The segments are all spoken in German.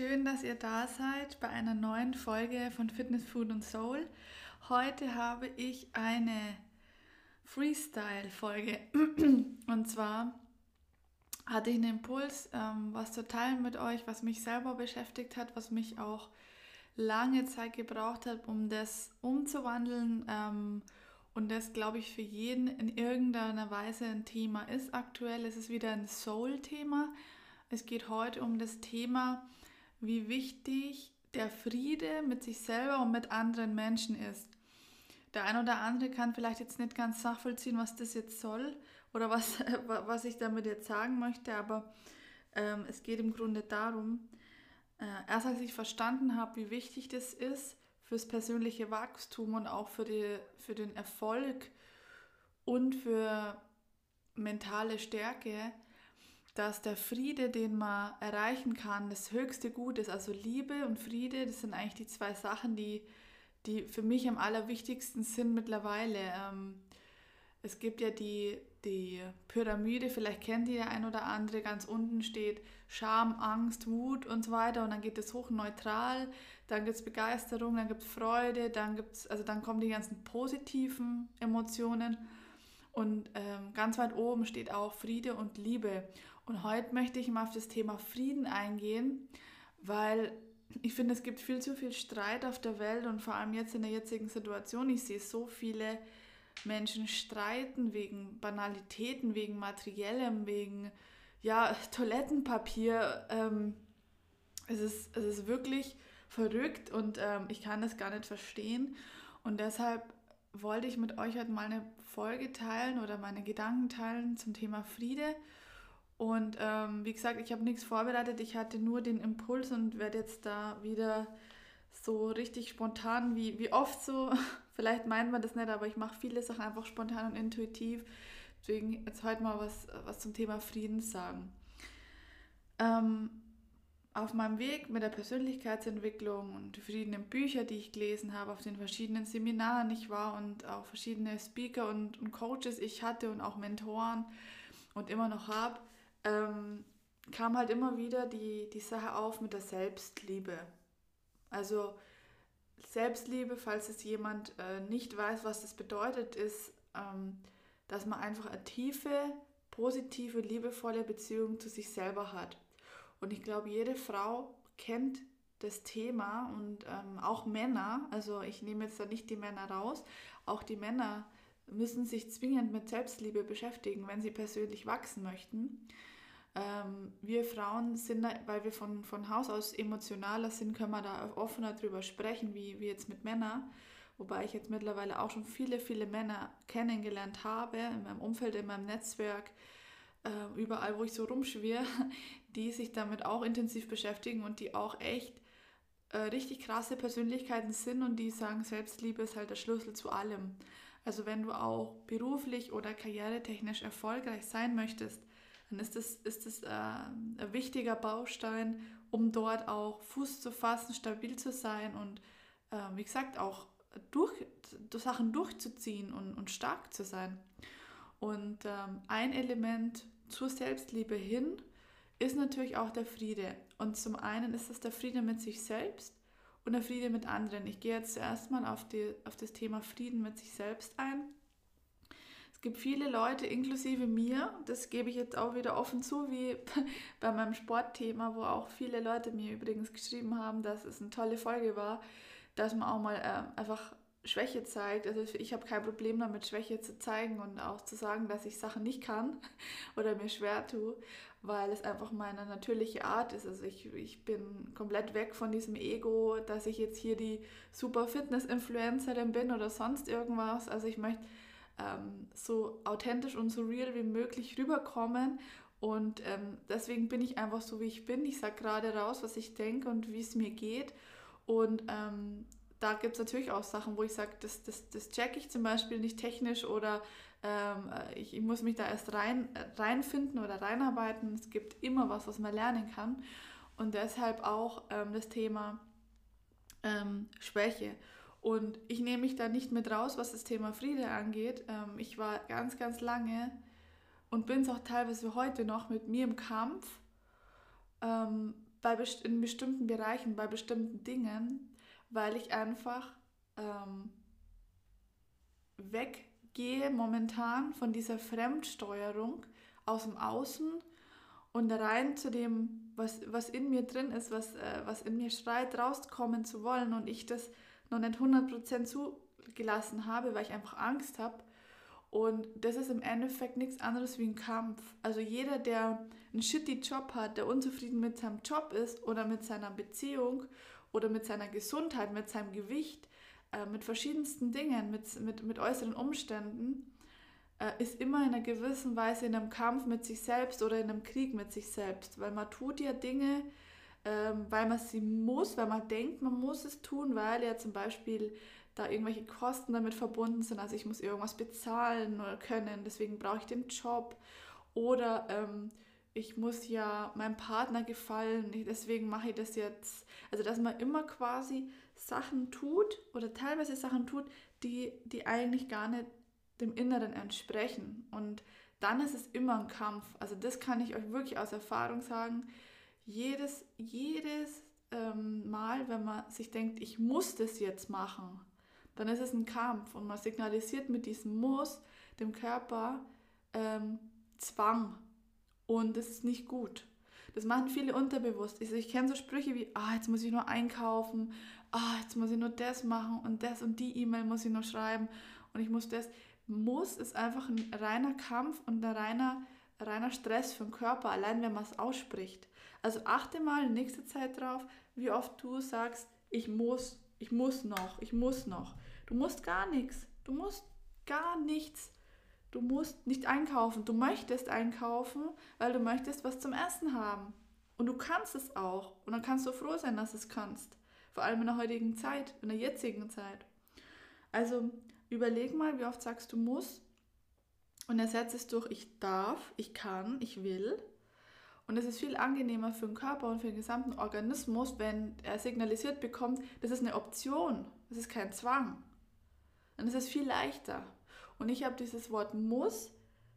schön, dass ihr da seid bei einer neuen Folge von Fitness, Food und Soul. Heute habe ich eine Freestyle-Folge. Und zwar hatte ich einen Impuls, ähm, was zu teilen mit euch, was mich selber beschäftigt hat, was mich auch lange Zeit gebraucht hat, um das umzuwandeln. Ähm, und das, glaube ich, für jeden in irgendeiner Weise ein Thema ist aktuell. Es ist wieder ein Soul-Thema. Es geht heute um das Thema, wie wichtig der Friede mit sich selber und mit anderen Menschen ist. Der ein oder andere kann vielleicht jetzt nicht ganz nachvollziehen, was das jetzt soll oder was, was ich damit jetzt sagen möchte, aber ähm, es geht im Grunde darum, äh, erst als ich verstanden habe, wie wichtig das ist fürs persönliche Wachstum und auch für, die, für den Erfolg und für mentale Stärke, dass der Friede, den man erreichen kann, das höchste Gut ist. Also Liebe und Friede, das sind eigentlich die zwei Sachen, die, die für mich am allerwichtigsten sind mittlerweile. Ähm, es gibt ja die, die Pyramide, vielleicht kennt ihr der ein oder andere, ganz unten steht Scham, Angst, Wut und so weiter und dann geht es hoch neutral, dann gibt es Begeisterung, dann gibt es Freude, dann gibt's, also dann kommen die ganzen positiven Emotionen und ähm, ganz weit oben steht auch Friede und Liebe. Und heute möchte ich mal auf das Thema Frieden eingehen, weil ich finde, es gibt viel zu viel Streit auf der Welt und vor allem jetzt in der jetzigen Situation. Ich sehe so viele Menschen streiten wegen Banalitäten, wegen Materiellem, wegen ja, Toilettenpapier. Ähm, es, ist, es ist wirklich verrückt und ähm, ich kann das gar nicht verstehen. Und deshalb wollte ich mit euch heute mal eine Folge teilen oder meine Gedanken teilen zum Thema Friede und ähm, wie gesagt, ich habe nichts vorbereitet. Ich hatte nur den Impuls und werde jetzt da wieder so richtig spontan, wie, wie oft so, vielleicht meint man das nicht, aber ich mache viele Sachen einfach spontan und intuitiv. Deswegen jetzt heute mal was, was zum Thema Frieden sagen. Ähm, auf meinem Weg mit der Persönlichkeitsentwicklung und die verschiedenen Bücher, die ich gelesen habe, auf den verschiedenen Seminaren ich war und auch verschiedene Speaker und, und Coaches ich hatte und auch Mentoren und immer noch habe, ähm, kam halt immer wieder die, die Sache auf mit der Selbstliebe. Also Selbstliebe, falls es jemand äh, nicht weiß, was das bedeutet, ist, ähm, dass man einfach eine tiefe, positive, liebevolle Beziehung zu sich selber hat. Und ich glaube, jede Frau kennt das Thema und ähm, auch Männer, also ich nehme jetzt da nicht die Männer raus, auch die Männer müssen sich zwingend mit Selbstliebe beschäftigen, wenn sie persönlich wachsen möchten. Ähm, wir Frauen sind, weil wir von, von Haus aus emotionaler sind, können wir da offener drüber sprechen, wie, wie jetzt mit Männern. Wobei ich jetzt mittlerweile auch schon viele, viele Männer kennengelernt habe, in meinem Umfeld, in meinem Netzwerk, äh, überall, wo ich so rumschwirre, die sich damit auch intensiv beschäftigen und die auch echt äh, richtig krasse Persönlichkeiten sind und die sagen, Selbstliebe ist halt der Schlüssel zu allem. Also wenn du auch beruflich oder karrieretechnisch erfolgreich sein möchtest, dann ist das, ist das äh, ein wichtiger Baustein, um dort auch Fuß zu fassen, stabil zu sein und äh, wie gesagt auch durch, Sachen durchzuziehen und, und stark zu sein. Und ähm, ein Element zur Selbstliebe hin ist natürlich auch der Friede. Und zum einen ist es der Friede mit sich selbst und der Friede mit anderen. Ich gehe jetzt zuerst mal auf, die, auf das Thema Frieden mit sich selbst ein. Es gibt viele Leute, inklusive mir, das gebe ich jetzt auch wieder offen zu, wie bei meinem Sportthema, wo auch viele Leute mir übrigens geschrieben haben, dass es eine tolle Folge war, dass man auch mal äh, einfach Schwäche zeigt. Also ich habe kein Problem damit, Schwäche zu zeigen und auch zu sagen, dass ich Sachen nicht kann oder mir schwer tue, weil es einfach meine natürliche Art ist. Also ich, ich bin komplett weg von diesem Ego, dass ich jetzt hier die super Fitness-Influencerin bin oder sonst irgendwas. Also ich möchte ähm, so authentisch und so real wie möglich rüberkommen. Und ähm, deswegen bin ich einfach so, wie ich bin. Ich sage gerade raus, was ich denke und wie es mir geht. Und ähm, da gibt es natürlich auch Sachen, wo ich sage, das, das, das check ich zum Beispiel nicht technisch oder ähm, ich, ich, muss mich da erst rein, reinfinden oder reinarbeiten. Es gibt immer was, was man lernen kann. Und deshalb auch ähm, das Thema ähm, Schwäche. Und ich nehme mich da nicht mit raus, was das Thema Friede angeht. Ähm, ich war ganz, ganz lange und bin es auch teilweise heute noch mit mir im Kampf, ähm, bei best in bestimmten Bereichen, bei bestimmten Dingen, weil ich einfach ähm, weggehe momentan von dieser Fremdsteuerung aus dem Außen und rein zu dem, was, was in mir drin ist, was, äh, was in mir schreit, rauskommen zu wollen und ich das noch nicht 100% zugelassen habe, weil ich einfach Angst habe. Und das ist im Endeffekt nichts anderes wie ein Kampf. Also jeder, der einen shitty Job hat, der unzufrieden mit seinem Job ist oder mit seiner Beziehung oder mit seiner Gesundheit, mit seinem Gewicht, äh, mit verschiedensten Dingen, mit, mit, mit äußeren Umständen, äh, ist immer in einer gewissen Weise in einem Kampf mit sich selbst oder in einem Krieg mit sich selbst, weil man tut ja Dinge, ähm, weil man sie muss, weil man denkt, man muss es tun, weil ja zum Beispiel da irgendwelche Kosten damit verbunden sind, also ich muss irgendwas bezahlen oder können, deswegen brauche ich den Job oder ähm, ich muss ja meinem Partner gefallen, deswegen mache ich das jetzt. Also dass man immer quasi Sachen tut oder teilweise Sachen tut, die, die eigentlich gar nicht dem Inneren entsprechen. Und dann ist es immer ein Kampf. Also das kann ich euch wirklich aus Erfahrung sagen. Jedes, jedes ähm, Mal, wenn man sich denkt, ich muss das jetzt machen, dann ist es ein Kampf und man signalisiert mit diesem Muss dem Körper ähm, Zwang und das ist nicht gut. Das machen viele unterbewusst. Ich, ich kenne so Sprüche wie, ah, jetzt muss ich nur einkaufen, ah, jetzt muss ich nur das machen und das und die E-Mail muss ich nur schreiben und ich muss das muss, ist einfach ein reiner Kampf und ein reiner, reiner Stress für den Körper, allein wenn man es ausspricht. Also achte mal in nächster Zeit drauf, wie oft du sagst, ich muss, ich muss noch, ich muss noch. Du musst gar nichts. Du musst gar nichts. Du musst nicht einkaufen. Du möchtest einkaufen, weil du möchtest was zum Essen haben. Und du kannst es auch. Und dann kannst du froh sein, dass du es kannst. Vor allem in der heutigen Zeit, in der jetzigen Zeit. Also Überleg mal, wie oft sagst du muss und ersetze es durch ich darf, ich kann, ich will. Und es ist viel angenehmer für den Körper und für den gesamten Organismus, wenn er signalisiert bekommt, das ist eine Option, das ist kein Zwang. Dann ist es viel leichter. Und ich habe dieses Wort muss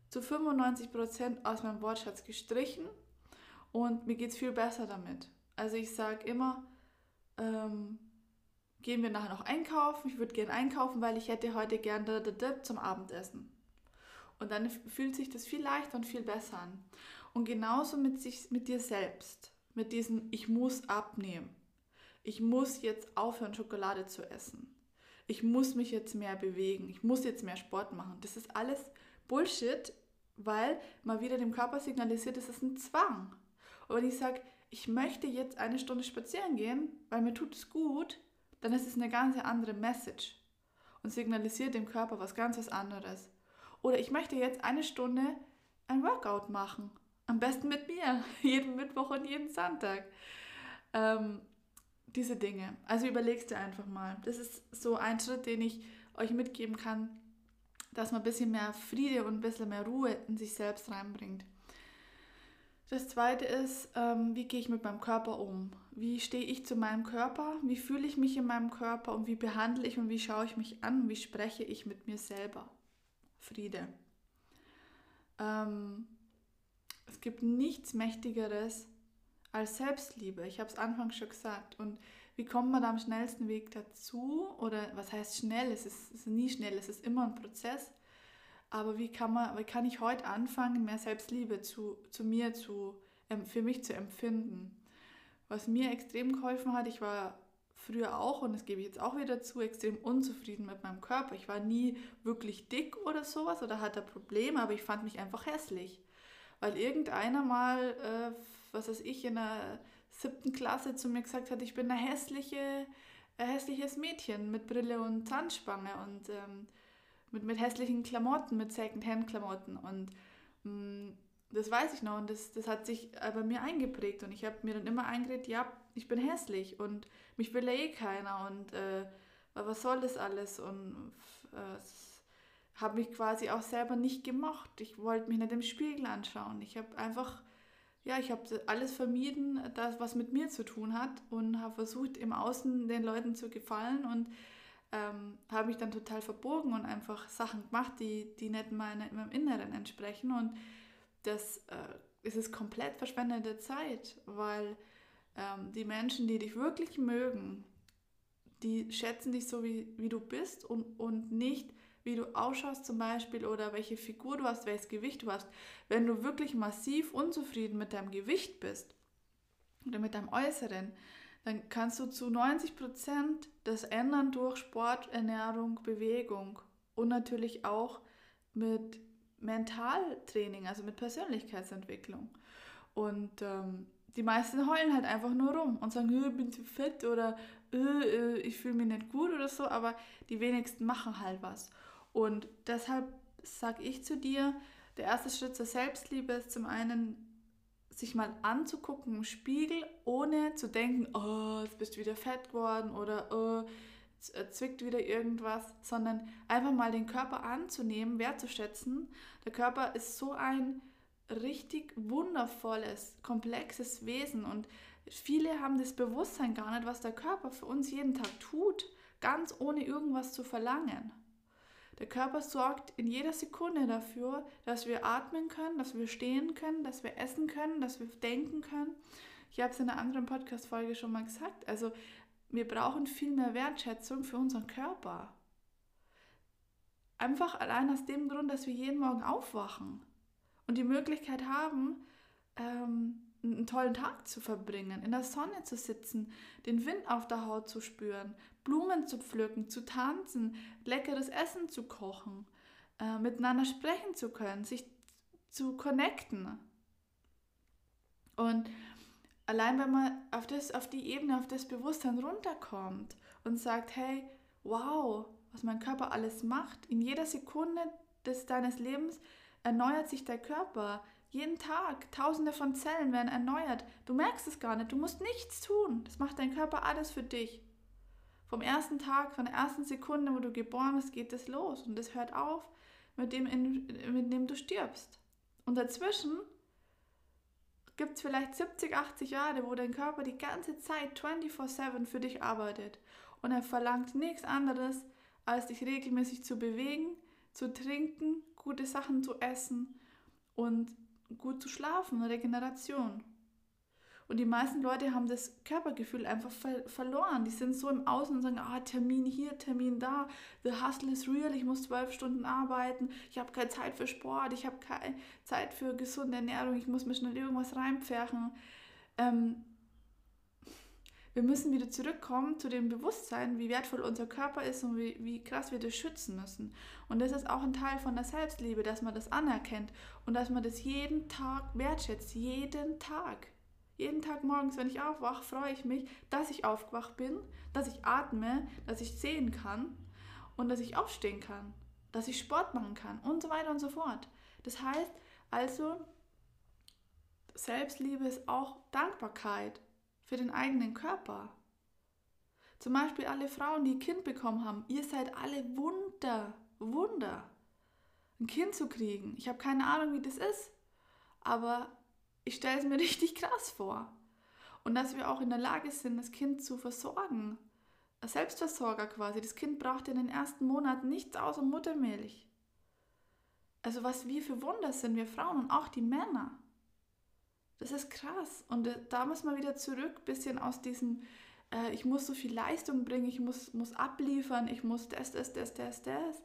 zu 95% aus meinem Wortschatz gestrichen und mir geht es viel besser damit. Also ich sage immer, ähm, gehen wir nachher noch einkaufen. Ich würde gerne einkaufen, weil ich hätte heute gerne zum Abendessen. Und dann fühlt sich das viel leichter und viel besser an. Und genauso mit, sich, mit dir selbst. Mit diesem, ich muss abnehmen. Ich muss jetzt aufhören, Schokolade zu essen. Ich muss mich jetzt mehr bewegen. Ich muss jetzt mehr Sport machen. Das ist alles Bullshit, weil man wieder dem Körper signalisiert, es ist ein Zwang. Und wenn ich sage, ich möchte jetzt eine Stunde spazieren gehen, weil mir tut es gut, dann ist es eine ganz andere Message und signalisiert dem Körper was ganz was anderes. Oder ich möchte jetzt eine Stunde ein Workout machen. Am besten mit mir, jeden Mittwoch und jeden Sonntag. Ähm, diese Dinge. Also überlegst du einfach mal. Das ist so ein Schritt, den ich euch mitgeben kann, dass man ein bisschen mehr Friede und ein bisschen mehr Ruhe in sich selbst reinbringt. Das zweite ist, ähm, wie gehe ich mit meinem Körper um? Wie stehe ich zu meinem Körper? Wie fühle ich mich in meinem Körper? Und wie behandle ich und wie schaue ich mich an? Wie spreche ich mit mir selber? Friede. Ähm, es gibt nichts Mächtigeres als Selbstliebe. Ich habe es anfangs schon gesagt. Und wie kommt man da am schnellsten Weg dazu? Oder was heißt schnell? Es ist, es ist nie schnell, es ist immer ein Prozess. Aber wie kann, man, wie kann ich heute anfangen, mehr Selbstliebe zu, zu mir zu, für mich zu empfinden? Was mir extrem geholfen hat, ich war früher auch, und das gebe ich jetzt auch wieder zu, extrem unzufrieden mit meinem Körper. Ich war nie wirklich dick oder sowas oder hatte Probleme, aber ich fand mich einfach hässlich. Weil irgendeiner mal, äh, was weiß ich, in der siebten Klasse zu mir gesagt hat, ich bin eine hässliche, ein hässliches Mädchen mit Brille und Zahnspange und ähm, mit, mit hässlichen Klamotten, mit Second-Hand-Klamotten. Und mh, mm, das weiß ich noch und das, das hat sich bei mir eingeprägt. Und ich habe mir dann immer eingeredet, ja, ich bin hässlich und mich will ja eh keiner und äh, was soll das alles? Und äh, habe mich quasi auch selber nicht gemocht. Ich wollte mich nicht im Spiegel anschauen. Ich habe einfach, ja, ich habe alles vermieden, das, was mit mir zu tun hat und habe versucht, im Außen den Leuten zu gefallen und ähm, habe mich dann total verbogen und einfach Sachen gemacht, die, die nicht meine, meinem Inneren entsprechen. Und das äh, ist es komplett verschwendete Zeit, weil Ähm, die Menschen, die dich wirklich mögen, die schätzen dich so, wie, wie du bist und, und nicht, wie du ausschaust zum Beispiel oder welche Figur du hast, welches Gewicht du hast. Wenn du wirklich massiv unzufrieden mit deinem Gewicht bist oder mit deinem Äußeren, dann kannst du zu 90 Prozent das ändern durch Sport, Ernährung, Bewegung und natürlich auch mit Mentaltraining, also mit Persönlichkeitsentwicklung. Und ähm, die meisten heulen halt einfach nur rum und sagen, ich bin zu fett oder äh, ich fühle mich nicht gut oder so, aber die wenigsten machen halt was. Und deshalb sage ich zu dir, der erste Schritt zur Selbstliebe ist zum einen, sich mal anzugucken im Spiegel, ohne zu denken, oh, jetzt bist du wieder fett geworden oder oh, zwickt wieder irgendwas, sondern einfach mal den Körper anzunehmen, wertzuschätzen. Der Körper ist so ein richtig wundervolles, komplexes Wesen und viele haben das Bewusstsein gar nicht, was der Körper für uns jeden Tag tut, ganz ohne irgendwas zu verlangen. Der Körper sorgt in jeder Sekunde dafür, dass wir atmen können, dass wir stehen können, dass wir essen können, dass wir denken können. Ich habe es in einer anderen Podcast-Folge schon mal gesagt. Also, wir brauchen viel mehr Wertschätzung für unseren Körper. Einfach allein aus dem Grund, dass wir jeden Morgen aufwachen und die Möglichkeit haben, ähm, einen tollen Tag zu verbringen, in der Sonne zu sitzen, den Wind auf der Haut zu spüren, Blumen zu pflücken, zu tanzen, leckeres Essen zu kochen, äh, miteinander sprechen zu können, sich zu connecten. Und allein wenn man auf, das, auf die Ebene, auf das Bewusstsein runterkommt und sagt, hey, wow, was mein Körper alles macht, in jeder Sekunde des deines Lebens erneuert sich der Körper. Jeden Tag, tausende von Zellen werden erneuert. Du merkst es gar nicht, du musst nichts tun. Das macht dein Körper alles für dich. Vom ersten Tag, von der ersten Sekunde, wo du geboren bist, geht es los und es hört auf mit dem, mit dem du stirbst. Und dazwischen gibt es vielleicht 70, 80 Jahre, wo dein Körper die ganze Zeit 24/7 für dich arbeitet. Und er verlangt nichts anderes, als dich regelmäßig zu bewegen, zu trinken, gute Sachen zu essen und gut zu schlafen, Regeneration. Und die meisten Leute haben das Körpergefühl einfach ver verloren. Die sind so im Außen und sagen, ah, Termin hier, Termin da, the hustle is real, ich muss zwölf Stunden arbeiten, ich habe keine Zeit für Sport, ich habe keine Zeit für gesunde Ernährung, ich muss mir schnell irgendwas reinpferchen. Ähm, wir müssen wieder zurückkommen zu dem Bewusstsein, wie wertvoll unser Körper ist und wie, wie krass wir das schützen müssen. Und das ist auch ein Teil von der Selbstliebe, dass man das anerkennt und dass man das jeden Tag wertschätzt, jeden Tag. Jeden Tag morgens, wenn ich aufwache, freue ich mich, dass ich aufgewacht bin, dass ich atme, dass ich sehen kann und dass ich aufstehen kann, dass ich Sport machen kann und so weiter und so fort. Das heißt also, Selbstliebe ist auch Dankbarkeit für den eigenen Körper. Zum Beispiel alle Frauen, die ein Kind bekommen haben, ihr seid alle Wunder, Wunder. Ein Kind zu kriegen. Ich habe keine Ahnung, wie das ist, aber ich stelle es mir richtig krass vor. Und dass wir auch in der Lage sind, das Kind zu versorgen. Ein Selbstversorger quasi. Das Kind braucht in den ersten Monaten nichts außer Muttermilch. Also was wir für Wunder sind, wir Frauen und auch die Männer. Das ist krass. Und äh, da muss man wieder zurück, bisschen aus diesem, äh, ich muss so viel Leistung bringen, ich muss, muss abliefern, ich muss das, das, das, das, das.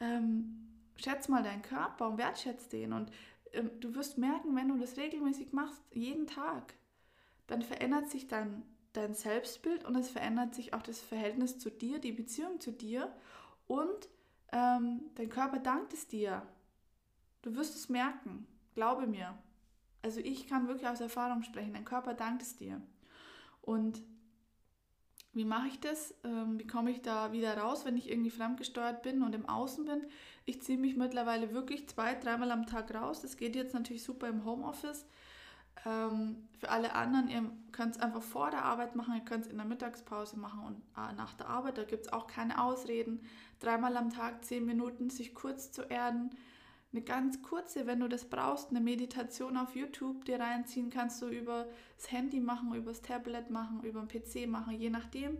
Ähm, schätz mal deinen Körper und wertschätz den. Und ähm, du wirst merken, wenn du das regelmäßig machst, jeden Tag, dann verändert sich dein, dein Selbstbild und es verändert sich auch das Verhältnis zu dir, die Beziehung zu dir und ähm, dein Körper dankt es dir. Du wirst es merken, glaube mir. Also ich kann wirklich aus Erfahrung sprechen, dein Körper dankt es dir. Und wie mache ich das? Ähm, wie komme ich da wieder raus, wenn ich irgendwie fremdgesteuert bin und im Außen bin? Ich ziehe mich mittlerweile wirklich zwei, dreimal am Tag raus. Das geht jetzt natürlich super im Homeoffice. Ähm, für alle anderen, ihr könnt es einfach vor der Arbeit machen, ihr könnt es in der Mittagspause machen und äh, nach der Arbeit. Da gibt es auch keine Ausreden. Dreimal am Tag, zehn Minuten, sich kurz zu erden eine ganz kurze, wenn du das brauchst, eine Meditation auf YouTube dir reinziehen, kannst du über das Handy machen, über das Tablet machen, über den PC machen, je nachdem.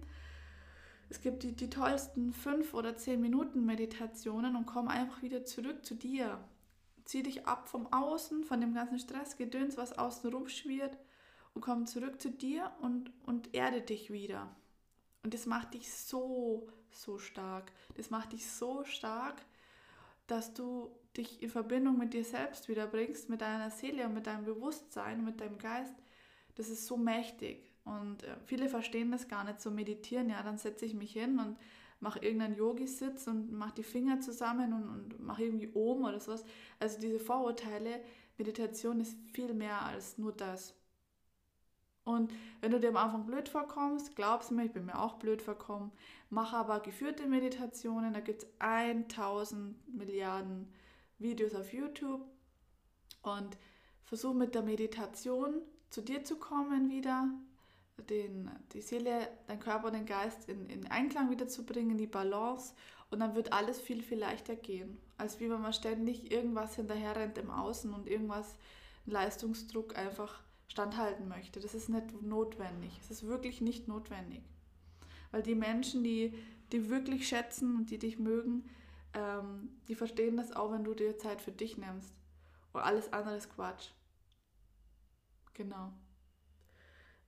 Es gibt die, die tollsten fünf oder zehn Minuten Meditationen und komm einfach wieder zurück zu dir. Zieh dich ab vom Außen, von dem ganzen Stress, Gedöns, was außen rumschwirrt und komm zurück zu dir und, und erde dich wieder. Und das macht dich so, so stark. Das macht dich so stark, dass du dich in Verbindung mit dir selbst wiederbringst, mit deiner Seele und mit deinem Bewusstsein, mit deinem Geist. Das ist so mächtig. Und äh, viele verstehen das gar nicht, so meditieren. Ja, dann setze ich mich hin und mache irgendeinen Yogi-Sitz und mache die Finger zusammen und, und mache irgendwie Om oder sowas. Also diese Vorurteile, Meditation ist viel mehr als nur das. Und wenn du dir am Anfang blöd vorkommst, glaubst mir, ich bin mir auch blöd vorkommen, mach aber geführte Meditationen, da gibt es 1000 Milliarden Videos auf YouTube und versuch mit der Meditation zu dir zu kommen wieder, den, die Seele, dein Körper und den Geist in, in Einklang wieder zu bringen, die Balance und dann wird alles viel, viel leichter gehen, als wie wenn man ständig irgendwas hinterher rennt im Außen und irgendwas, Leistungsdruck einfach standhalten möchte. Das ist nicht notwendig. Es ist wirklich nicht notwendig. Weil die Menschen, die, die wirklich schätzen und die dich mögen, ähm, die verstehen das auch, wenn du dir Zeit für dich nimmst. Und alles andere ist Quatsch. Genau.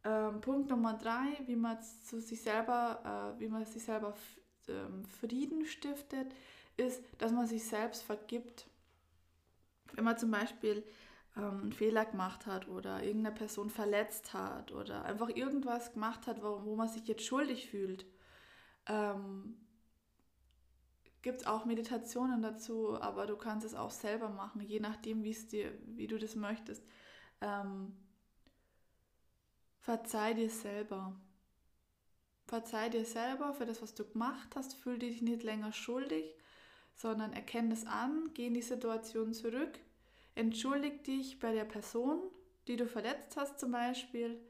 Ähm, Punkt Nummer drei, wie man zu sich selber, äh, wie man sich selber ähm, Frieden stiftet, ist, dass man sich selbst vergibt. Wenn man zum Beispiel ähm, einen Fehler gemacht hat oder irgendeine Person verletzt hat oder einfach irgendwas gemacht hat, wo, wo man sich jetzt schuldig fühlt, ähm, gibt es auch Meditationen dazu, aber du kannst es auch selber machen, je nachdem, dir, wie du das möchtest. Ähm, verzeih dir selber. Verzeih dir selber für das, was du gemacht hast. Fühl dich nicht länger schuldig, sondern erkenne es an, geh in die Situation zurück entschuldig dich bei der Person, die du verletzt hast zum Beispiel,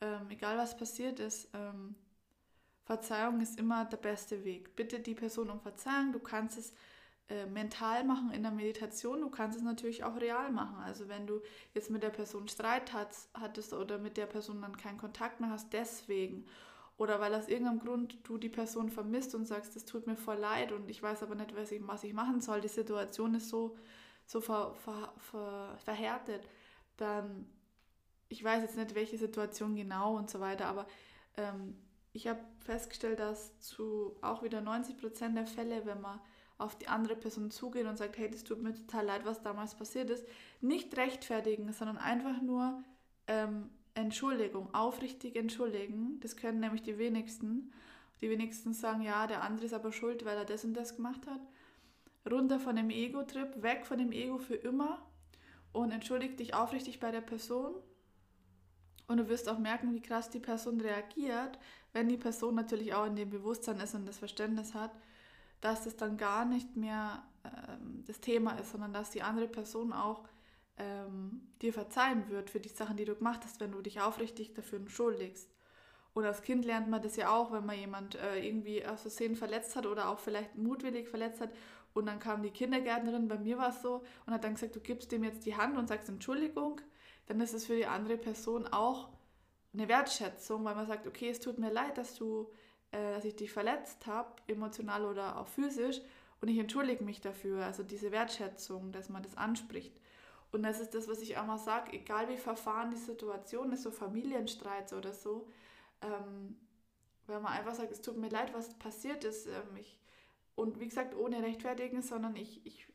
ähm, egal was passiert ist. Ähm, Verzeihung ist immer der beste Weg. Bitte die Person um Verzeihung. Du kannst es äh, mental machen in der Meditation. Du kannst es natürlich auch real machen. Also wenn du jetzt mit der Person Streit hast, hattest oder mit der Person dann keinen Kontakt mehr hast, deswegen. Oder weil aus irgendeinem Grund du die Person vermisst und sagst, es tut mir voll leid und ich weiß aber nicht, was ich, was ich machen soll. Die Situation ist so so ver, ver, ver, verhärtet, dann, ich weiß jetzt nicht, welche Situation genau und so weiter, aber ähm, ich habe festgestellt, dass zu auch wieder 90 Prozent der Fälle, wenn man auf die andere Person zugeht und sagt, hey, das tut mir total leid, was damals passiert ist, nicht rechtfertigen, sondern einfach nur ähm, Entschuldigung, aufrichtig entschuldigen. Das können nämlich die wenigsten. Die wenigsten sagen, ja, der andere ist aber schuld, weil er das und das gemacht hat runter von dem Ego-Trip, weg von dem Ego für immer und entschuldige dich aufrichtig bei der Person. Und du wirst auch merken, wie krass die Person reagiert, wenn die Person natürlich auch in dem Bewusstsein ist und das Verständnis hat, dass das dann gar nicht mehr ähm, das Thema ist, sondern dass die andere Person auch ähm, dir verzeihen wird für die Sachen, die du gemacht hast, wenn du dich aufrichtig dafür entschuldigst. Und als Kind lernt man das ja auch, wenn man jemand äh, irgendwie aus Versehen verletzt hat oder auch vielleicht mutwillig verletzt hat und dann kam die Kindergärtnerin, bei mir war es so, und hat dann gesagt, du gibst dem jetzt die Hand und sagst Entschuldigung, dann ist es für die andere Person auch eine Wertschätzung, weil man sagt, okay, es tut mir leid, dass du, äh, dass ich dich verletzt habe, emotional oder auch physisch, und ich entschuldige mich dafür. Also diese Wertschätzung, dass man das anspricht. Und das ist das, was ich auch mal sage, egal wie verfahren die Situation ist, so Familienstreits oder so, ähm, wenn man einfach sagt, es tut mir leid, was passiert ist, ähm, ich und wie gesagt, ohne rechtfertigen, sondern ich, ich,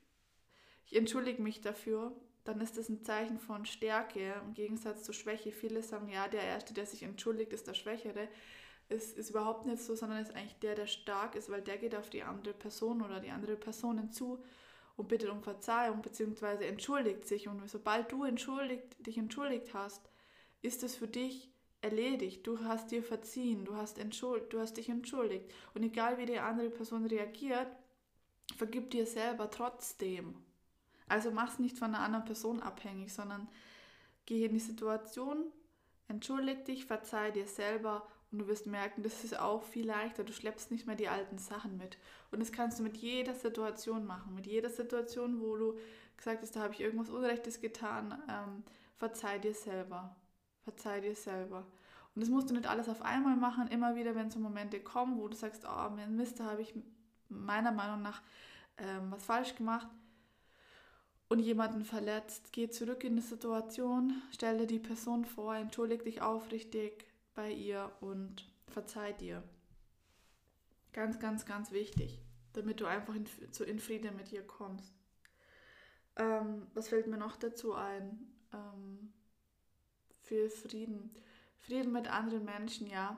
ich entschuldige mich dafür, dann ist das ein Zeichen von Stärke im Gegensatz zu Schwäche. Viele sagen, ja, der Erste, der sich entschuldigt, ist der Schwächere. Es ist überhaupt nicht so, sondern ist eigentlich der, der stark ist, weil der geht auf die andere Person oder die andere Personen zu und bittet um Verzeihung bzw. entschuldigt sich. Und sobald du entschuldigt, dich entschuldigt hast, ist es für dich erledigt, du hast dir verziehen, du hast, entschuld, du hast dich entschuldigt. Und egal wie die andere Person reagiert, vergib dir selber trotzdem. Also mach es nicht von einer anderen Person abhängig, sondern geh in die Situation, entschuldig dich, verzeih dir selber und du wirst merken, das ist auch viel leichter. Du schleppst nicht mehr die alten Sachen mit. Und das kannst du mit jeder Situation machen. Mit jeder Situation, wo du gesagt hast, da habe ich irgendwas Unrechtes getan, ähm, verzeih dir selber. Verzeih dir selber. Und das musst du nicht alles auf einmal machen, immer wieder, wenn so Momente kommen, wo du sagst, oh Mist, da habe ich meiner Meinung nach ähm, was falsch gemacht. Und jemanden verletzt, geh zurück in die Situation, stell dir die Person vor, entschuldige dich aufrichtig bei ihr und verzeih dir. Ganz, ganz, ganz wichtig, damit du einfach in, zu, in Frieden mit ihr kommst. Ähm, was fällt mir noch dazu ein? Ähm, für Frieden. Frieden mit anderen Menschen, ja.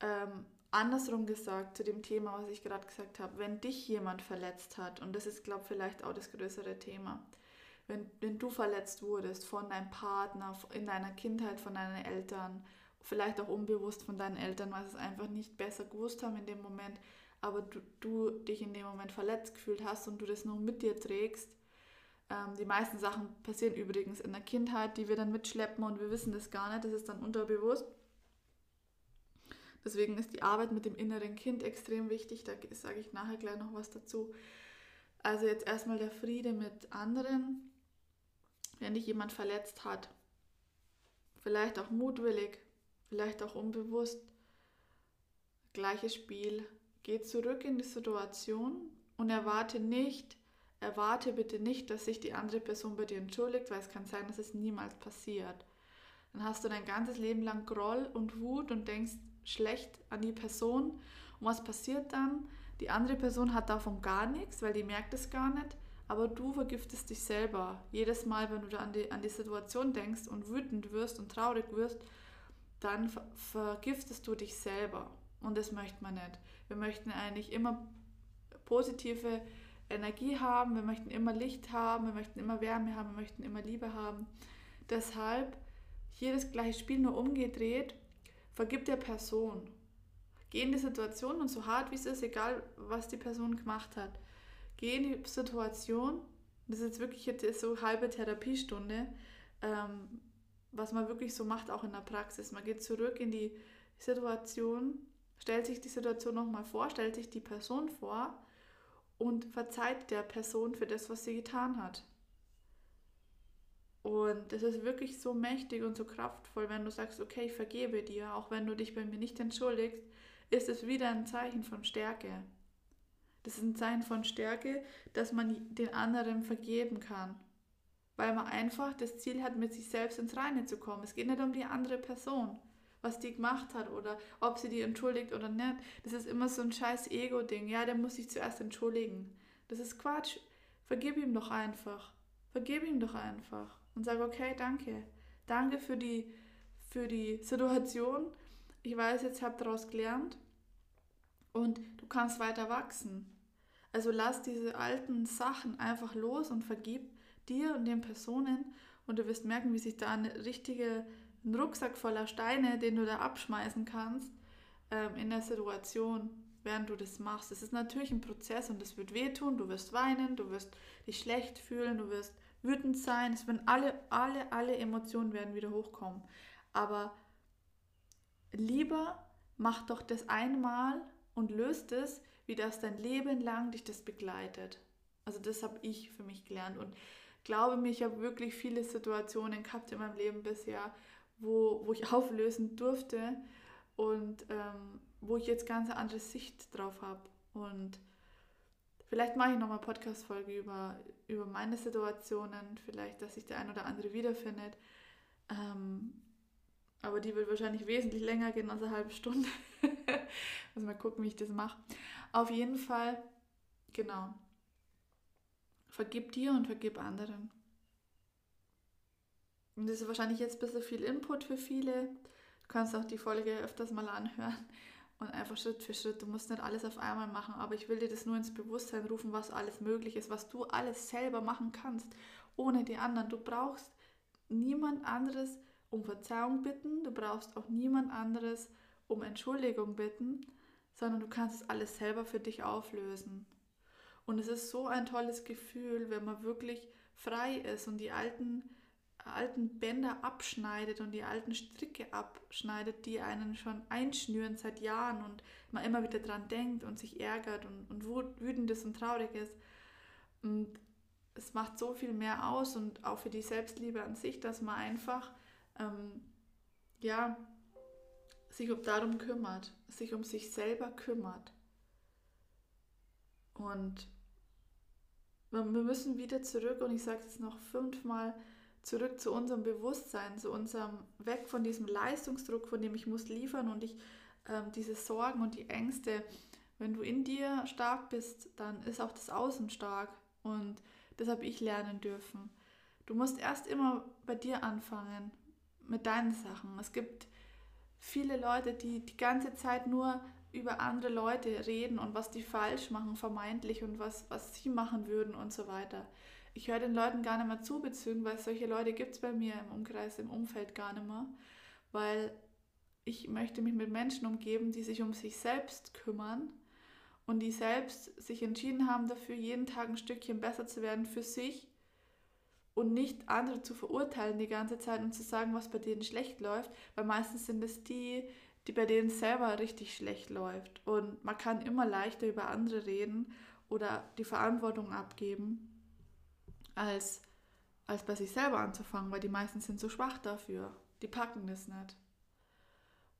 Ähm, andersrum gesagt zu dem Thema, was ich gerade gesagt habe, wenn dich jemand verletzt hat, und das ist, glaube ich, vielleicht auch das größere Thema, wenn, wenn du verletzt wurdest von deinem Partner, in deiner Kindheit, von deinen Eltern, vielleicht auch unbewusst von deinen Eltern, weil sie es einfach nicht besser gewusst haben in dem Moment, aber du, du dich in dem Moment verletzt gefühlt hast und du das nur mit dir trägst. Ähm, die meisten Sachen passieren übrigens in der Kindheit, die wir dann mitschleppen und wir wissen das gar nicht, das ist dann unterbewusst. Deswegen ist die Arbeit mit dem inneren Kind extrem wichtig, da sage ich nachher gleich noch was dazu. Also jetzt erstmal der Friede mit anderen, wenn dich jemand verletzt hat, vielleicht auch mutwillig, vielleicht auch unbewusst, gleiches Spiel, geh zurück in die Situation und erwarte nicht, erwarte bitte nicht, dass sich die andere Person bei dir entschuldigt, weil es kann sein, dass es niemals passiert. Dann hast du dein ganzes Leben lang Groll und Wut und denkst schlecht an die Person. Und was passiert dann? Die andere Person hat davon gar nichts, weil die merkt es gar nicht aber du vergiftest dich selber. Jedes Mal, wenn du da an die, an die Situation denkst und wütend wirst und traurig wirst, dann ver vergiftest du dich selber. Und das möchte man nicht. Wir möchten eigentlich immer positive Energie haben, wir möchten immer Licht haben, wir möchten immer Wärme haben, wir möchten immer Liebe haben. Deshalb hier das gleiche Spiel nur umgedreht, vergib der Person. Geh in die Situation und so hart wie es ist, egal was die Person gemacht hat, geh in die Situation, das ist jetzt wirklich jetzt so halbe Therapiestunde, ähm, was man wirklich so macht, auch in der Praxis. Man geht zurück in die Situation, stellt sich die Situation nochmal vor, stellt sich die Person vor und verzeiht der Person für das, was sie getan hat. Und das ist wirklich so mächtig und so kraftvoll, wenn du sagst, okay, ich vergebe dir, auch wenn du dich bei mir nicht entschuldigst, ist es wieder ein Zeichen von Stärke. Das ist ein Zeichen von Stärke, dass man den anderen vergeben kann. Weil man einfach das Ziel hat, mit sich selbst ins Reine zu kommen. Es geht nicht um die andere Person, was die gemacht hat oder ob sie die entschuldigt oder nicht. Das ist immer so ein scheiß Ego-Ding. Ja, der muss sich zuerst entschuldigen. Das ist Quatsch. Vergib ihm doch einfach. Vergib ihm doch einfach. Und sag, okay, danke. Danke für die, für die Situation. Ich weiß, jetzt habt daraus gelernt. Und du kannst weiter wachsen. Also lass diese alten Sachen einfach los und vergib dir und den Personen und du wirst merken, wie sich da ein richtiger Rucksack voller Steine, den du da abschmeißen kannst, ähm, in der Situation, während du das machst. Es ist natürlich ein Prozess und es wird wehtun, du wirst weinen, du wirst dich schlecht fühlen, du wirst wütend sein, es werden alle, alle, alle Emotionen werden wieder hochkommen. Aber lieber mach doch das einmal und löst es, wie das dein Leben lang dich das begleitet. Also das habe ich für mich gelernt und glaube mir, ich habe wirklich viele Situationen gehabt in meinem Leben bisher, wo, wo ich auflösen durfte und ähm, wo ich jetzt ganz andere Sicht drauf habe. Und vielleicht mache ich nochmal Podcast-Folge über, über meine Situationen, vielleicht, dass sich der ein oder andere wiederfindet. Ähm, aber die wird wahrscheinlich wesentlich länger gehen als eine halbe Stunde. Muss mal gucken, wie ich das mache. Auf jeden Fall, genau. Vergib dir und vergib anderen. Und das ist wahrscheinlich jetzt ein bisschen viel Input für viele. Du kannst auch die Folge öfters mal anhören und einfach Schritt für Schritt. Du musst nicht alles auf einmal machen, aber ich will dir das nur ins Bewusstsein rufen, was alles möglich ist, was du alles selber machen kannst, ohne die anderen. Du brauchst niemand anderes um Verzeihung bitten, du brauchst auch niemand anderes um Entschuldigung bitten, sondern du kannst es alles selber für dich auflösen. Und es ist so ein tolles Gefühl, wenn man wirklich frei ist und die alten, alten Bänder abschneidet und die alten Stricke abschneidet, die einen schon einschnüren seit Jahren und man immer wieder dran denkt und sich ärgert und, und wütend ist und traurig ist. Und es macht so viel mehr aus und auch für die Selbstliebe an sich, dass man einfach ähm, ja, sich darum kümmert, sich um sich selber kümmert. Und wir müssen wieder zurück und ich sage es noch fünfmal, zurück zu unserem Bewusstsein, zu unserem Weg von diesem Leistungsdruck, von dem ich muss liefern und ich ähm, diese Sorgen und die Ängste. Wenn du in dir stark bist, dann ist auch das Außen stark und das habe ich lernen dürfen. Du musst erst immer bei dir anfangen mit deinen Sachen. Es gibt viele Leute, die die ganze Zeit nur über andere Leute reden und was die falsch machen, vermeintlich und was, was sie machen würden und so weiter. Ich höre den Leuten gar nicht mehr zu, weil solche Leute gibt es bei mir im Umkreis, im Umfeld gar nicht mehr, weil ich möchte mich mit Menschen umgeben, die sich um sich selbst kümmern und die selbst sich entschieden haben dafür, jeden Tag ein Stückchen besser zu werden für sich und nicht andere zu verurteilen die ganze Zeit und zu sagen, was bei denen schlecht läuft, weil meistens sind es die, die bei denen selber richtig schlecht läuft. Und man kann immer leichter über andere reden oder die Verantwortung abgeben, als, als bei sich selber anzufangen, weil die meisten sind so schwach dafür. Die packen das nicht.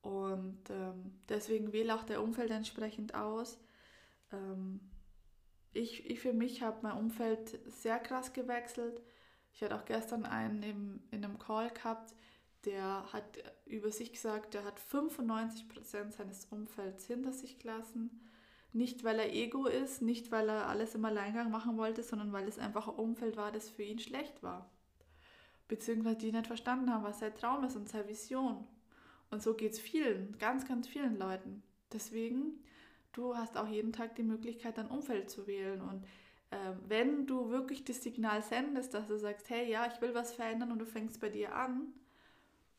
Und ähm, deswegen wähle auch der Umfeld entsprechend aus. Ähm, ich, ich für mich habe mein Umfeld sehr krass gewechselt. Ich hatte auch gestern einen im, in einem Call gehabt, der hat über sich gesagt, der hat 95% seines Umfelds hinter sich gelassen. Nicht, weil er Ego ist, nicht, weil er alles im Alleingang machen wollte, sondern weil es einfach ein Umfeld war, das für ihn schlecht war. Beziehungsweise die nicht verstanden haben, was sein Traum ist und seine Vision. Und so geht es vielen, ganz, ganz vielen Leuten. Deswegen, du hast auch jeden Tag die Möglichkeit, dein Umfeld zu wählen. Und wenn du wirklich das Signal sendest, dass du sagst, hey, ja, ich will was verändern und du fängst bei dir an,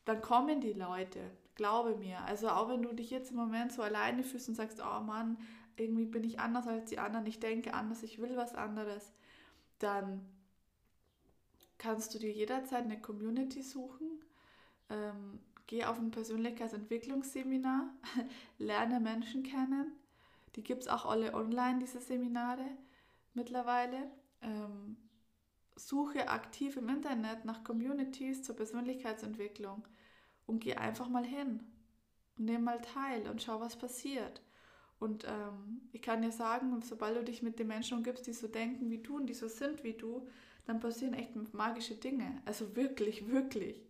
dann kommen die Leute, glaube mir. Also auch wenn du dich jetzt im Moment so alleine fühlst und sagst, oh Mann, irgendwie bin ich anders als die anderen, ich denke anders, ich will was anderes, dann kannst du dir jederzeit eine Community suchen. Ähm, geh auf ein Persönlichkeitsentwicklungsseminar, lerne Menschen kennen. Die gibt es auch alle online, diese Seminare mittlerweile. Ähm, suche aktiv im Internet nach Communities zur Persönlichkeitsentwicklung und geh einfach mal hin und nimm mal teil und schau, was passiert. Und ähm, ich kann dir sagen, sobald du dich mit den Menschen umgibst, die so denken wie du und die so sind wie du, dann passieren echt magische Dinge. Also wirklich, wirklich.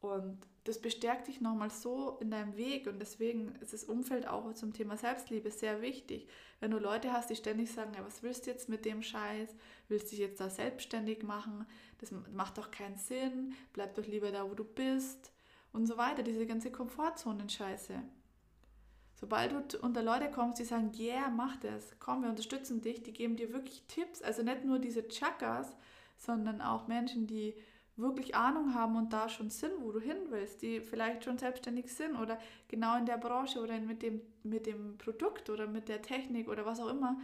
Und das bestärkt dich nochmal so in deinem Weg und deswegen ist das Umfeld auch zum Thema Selbstliebe sehr wichtig. Wenn du Leute hast, die ständig sagen, ja, was willst du jetzt mit dem Scheiß? Willst du dich jetzt da selbstständig machen? Das macht doch keinen Sinn. Bleib doch lieber da, wo du bist und so weiter. Diese ganze Komfortzonen-Scheiße. Sobald du unter Leute kommst, die sagen, yeah, mach das, komm, wir unterstützen dich, die geben dir wirklich Tipps, also nicht nur diese Chakas, sondern auch Menschen, die wirklich Ahnung haben und da schon sind, wo du hin willst, die vielleicht schon selbstständig sind oder genau in der Branche oder mit dem, mit dem Produkt oder mit der Technik oder was auch immer.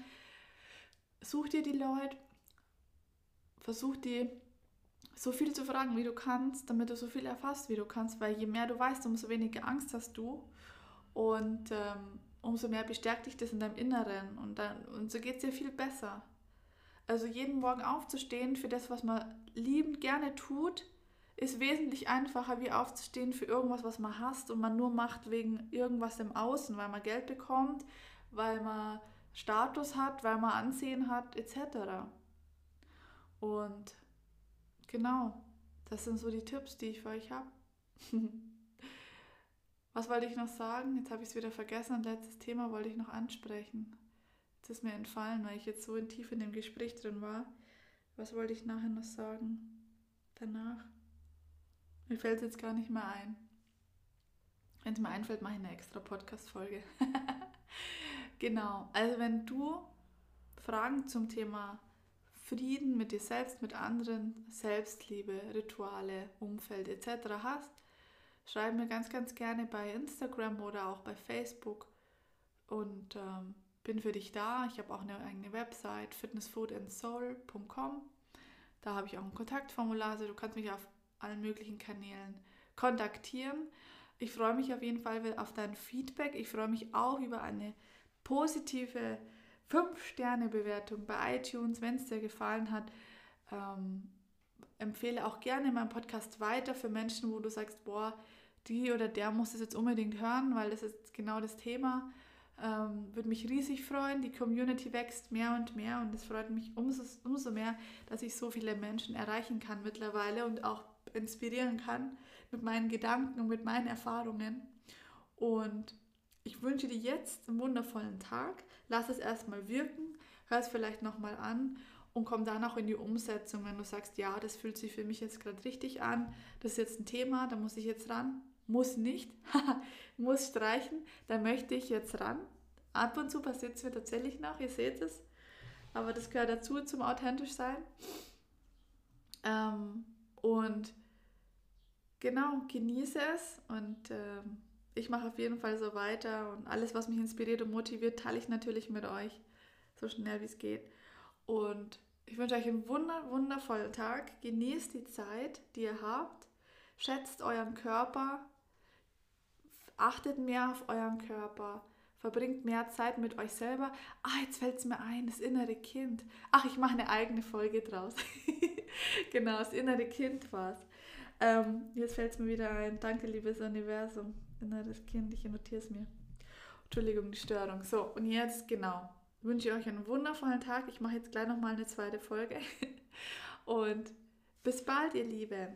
Such dir die Leute, versuch die so viel zu fragen, wie du kannst, damit du so viel erfasst, wie du kannst, weil je mehr du weißt, umso weniger Angst hast du und ähm, umso mehr bestärkt dich das in deinem Inneren und, dann, und so geht es dir viel besser. Also jeden Morgen aufzustehen für das, was man liebend gerne tut, ist wesentlich einfacher, wie aufzustehen für irgendwas, was man hasst und man nur macht wegen irgendwas im Außen, weil man Geld bekommt, weil man Status hat, weil man Ansehen hat, etc. Und genau, das sind so die Tipps, die ich für euch habe. was wollte ich noch sagen? Jetzt habe ich es wieder vergessen. Letztes Thema wollte ich noch ansprechen. Das ist mir entfallen, weil ich jetzt so in tief in dem Gespräch drin war. Was wollte ich nachher noch sagen? Danach? Mir fällt es jetzt gar nicht mehr ein. Wenn es mir einfällt, mache ich eine extra Podcast-Folge. genau. Also wenn du Fragen zum Thema Frieden mit dir selbst, mit anderen, Selbstliebe, Rituale, Umfeld etc. hast, schreib mir ganz, ganz gerne bei Instagram oder auch bei Facebook. Und ähm, bin für dich da. Ich habe auch eine eigene Website, fitnessfoodandsoul.com. Da habe ich auch ein Kontaktformular, also du kannst mich auf allen möglichen Kanälen kontaktieren. Ich freue mich auf jeden Fall auf dein Feedback. Ich freue mich auch über eine positive 5-Sterne-Bewertung bei iTunes, wenn es dir gefallen hat. Ähm, empfehle auch gerne meinen Podcast weiter für Menschen, wo du sagst, boah, die oder der muss es jetzt unbedingt hören, weil das ist genau das Thema. Ähm, würde mich riesig freuen. Die Community wächst mehr und mehr und es freut mich umso, umso mehr, dass ich so viele Menschen erreichen kann mittlerweile und auch inspirieren kann mit meinen Gedanken und mit meinen Erfahrungen. Und ich wünsche dir jetzt einen wundervollen Tag. Lass es erstmal wirken, hör es vielleicht nochmal an und komm dann auch in die Umsetzung, wenn du sagst, ja, das fühlt sich für mich jetzt gerade richtig an, das ist jetzt ein Thema, da muss ich jetzt ran. Muss nicht, muss streichen, da möchte ich jetzt ran. Ab und zu passiert es mir tatsächlich noch, ihr seht es, aber das gehört dazu zum authentisch sein. Ähm, und genau, genieße es und ähm, ich mache auf jeden Fall so weiter und alles, was mich inspiriert und motiviert, teile ich natürlich mit euch, so schnell wie es geht. Und ich wünsche euch einen wunder, wundervollen Tag. Genießt die Zeit, die ihr habt. Schätzt euren Körper. Achtet mehr auf euren Körper. Verbringt mehr Zeit mit euch selber. Ah, jetzt fällt es mir ein, das innere Kind. Ach, ich mache eine eigene Folge draus. genau, das innere Kind war es. Ähm, jetzt fällt es mir wieder ein. Danke, liebes Universum. Inneres Kind, ich notiere es mir. Entschuldigung, die Störung. So, und jetzt genau wünsche ich euch einen wundervollen Tag. Ich mache jetzt gleich nochmal eine zweite Folge. Und bis bald, ihr Lieben.